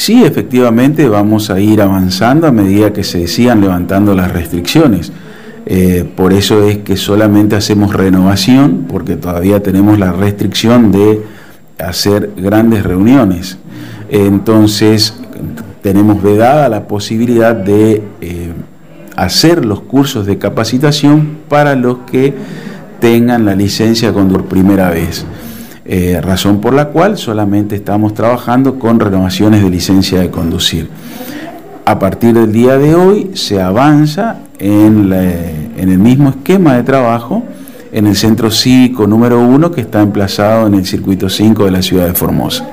Sí, efectivamente vamos a ir avanzando a medida que se sigan levantando las restricciones. Eh, por eso es que solamente hacemos renovación, porque todavía tenemos la restricción de hacer grandes reuniones. Entonces, tenemos vedada la posibilidad de eh, hacer los cursos de capacitación para los que tengan la licencia por primera vez. Eh, razón por la cual solamente estamos trabajando con renovaciones de licencia de conducir. A partir del día de hoy se avanza en, el mismo esquema de trabajo en el centro cívico número uno que está emplazado en el circuito 5 de la ciudad de Formosa.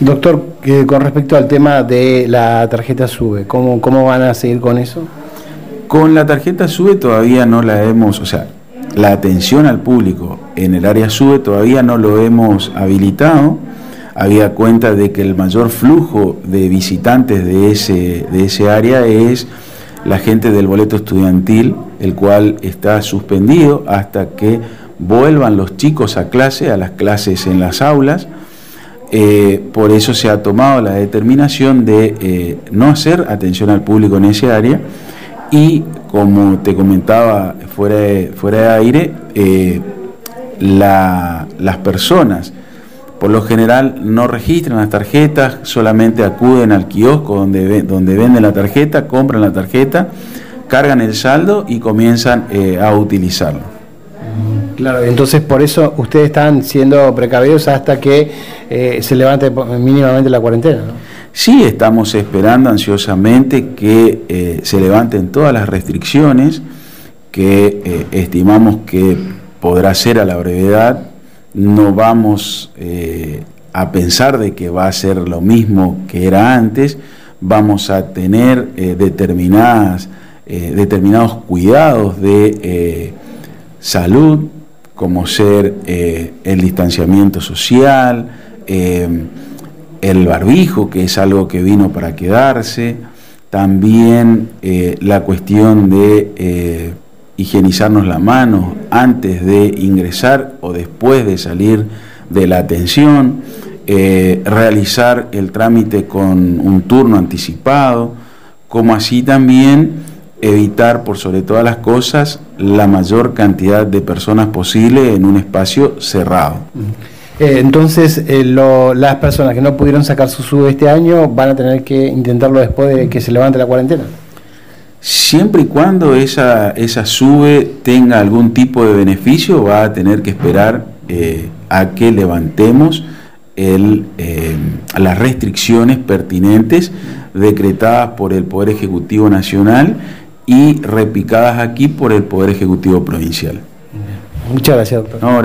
Doctor, con respecto al tema de la tarjeta SUBE, ¿cómo, ¿cómo van a seguir con eso? Con la tarjeta SUBE todavía no la hemos, o sea, la atención al público en el área SUBE todavía no lo hemos habilitado. Había cuenta de que el mayor flujo de visitantes de ese, de ese área es la gente del boleto estudiantil, el cual está suspendido hasta que vuelvan los chicos a clase, a las clases en las aulas. Eh, por eso se ha tomado la determinación de eh, no hacer atención al público en ese área y como te comentaba fuera de, fuera de aire, eh, las personas por lo general no registran las tarjetas, solamente acuden al kiosco donde, donde venden la tarjeta, compran la tarjeta, cargan el saldo y comienzan eh, a utilizarlo. Claro, entonces por eso ustedes están siendo precavidos hasta que eh, se levante mínimamente la cuarentena. ¿no? Sí, estamos esperando ansiosamente que eh, se levanten todas las restricciones que eh, estimamos que podrá ser a la brevedad. No vamos eh, a pensar de que va a ser lo mismo que era antes. Vamos a tener determinadas, determinados cuidados de salud, como ser el distanciamiento social, el barbijo, que es algo que vino para quedarse, también eh, la cuestión de eh, higienizarnos la mano antes de ingresar o después de salir de la atención, eh, realizar el trámite con un turno anticipado, como así también evitar por sobre todas las cosas la mayor cantidad de personas posible en un espacio cerrado. Eh, entonces, eh, las personas que no pudieron sacar su SUBE este año van a tener que intentarlo después de que se levante la cuarentena. Siempre y cuando esa, esa SUBE tenga algún tipo de beneficio, va a tener que esperar eh, a que levantemos el, las restricciones pertinentes decretadas por el Poder Ejecutivo Nacional y repicadas aquí por el Poder Ejecutivo Provincial. Muchas gracias, doctor.